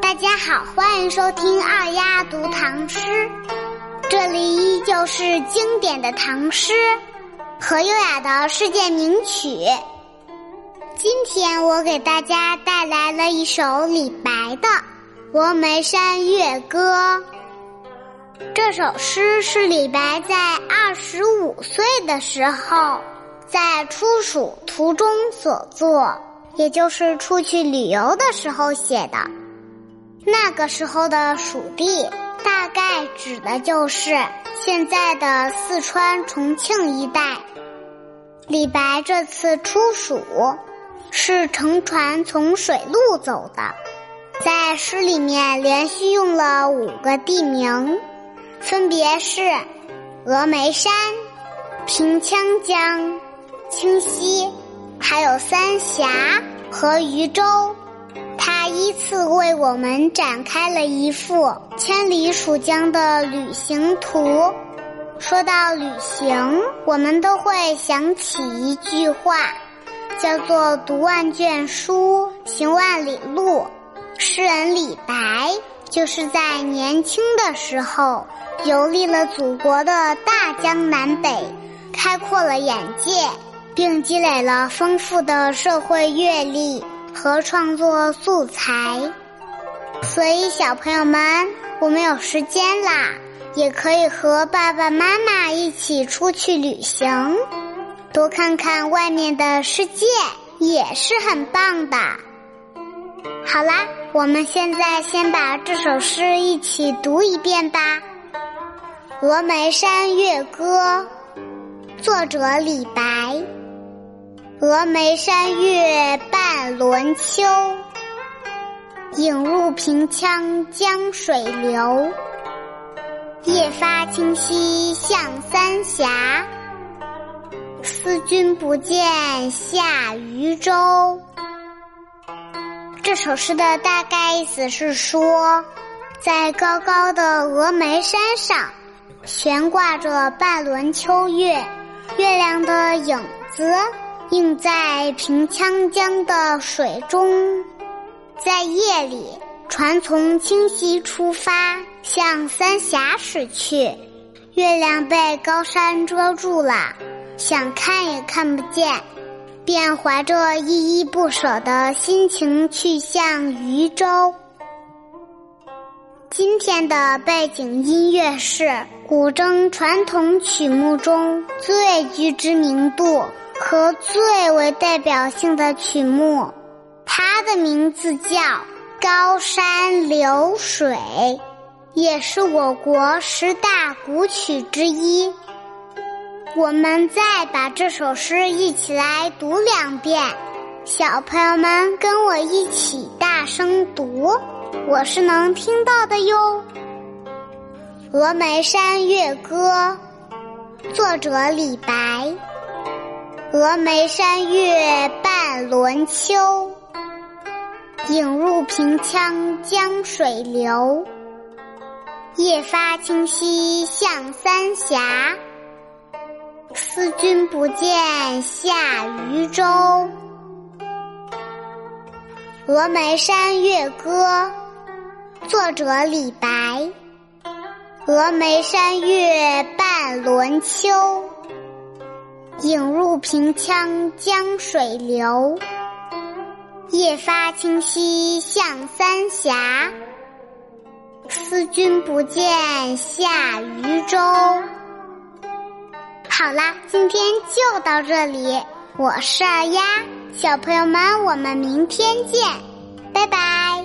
大家好，欢迎收听二丫读唐诗，这里依旧是经典的唐诗和优雅的世界名曲。今天我给大家带来了一首李白的《峨眉山月歌》。这首诗是李白在二十五岁的时候，在出蜀途中所作，也就是出去旅游的时候写的。那个时候的蜀地，大概指的就是现在的四川重庆一带。李白这次出蜀，是乘船从水路走的，在诗里面连续用了五个地名，分别是峨眉山、平羌江、清溪，还有三峡和渝州。他依次为我们展开了一幅千里蜀江的旅行图。说到旅行，我们都会想起一句话，叫做“读万卷书，行万里路”。诗人李白就是在年轻的时候游历了祖国的大江南北，开阔了眼界，并积累了丰富的社会阅历。和创作素材，所以小朋友们，我们有时间啦，也可以和爸爸妈妈一起出去旅行，多看看外面的世界，也是很棒的。好啦，我们现在先把这首诗一起读一遍吧，《峨眉山月歌》，作者李白。峨眉山月半轮秋，影入平羌江水流。夜发清溪向三峡，思君不见下渝州。这首诗的大概意思是说，在高高的峨眉山上，悬挂着半轮秋月，月亮的影子。映在平羌江的水中，在夜里，船从清溪出发，向三峡驶去。月亮被高山遮住了，想看也看不见，便怀着依依不舍的心情去向渝州。今天的背景音乐是古筝传统曲目中最具知名度。和最为代表性的曲目，它的名字叫《高山流水》，也是我国十大古曲之一。我们再把这首诗一起来读两遍，小朋友们跟我一起大声读，我是能听到的哟。《峨眉山月歌》，作者李白。峨眉山月半轮秋，影入平羌江水流。夜发清溪向三峡，思君不见下渝州。《峨眉山月歌》，作者李白。峨眉山月半轮秋。影入平羌江水流，夜发清溪向三峡。思君不见下渝州。好啦，今天就到这里，我是二丫，小朋友们，我们明天见，拜拜。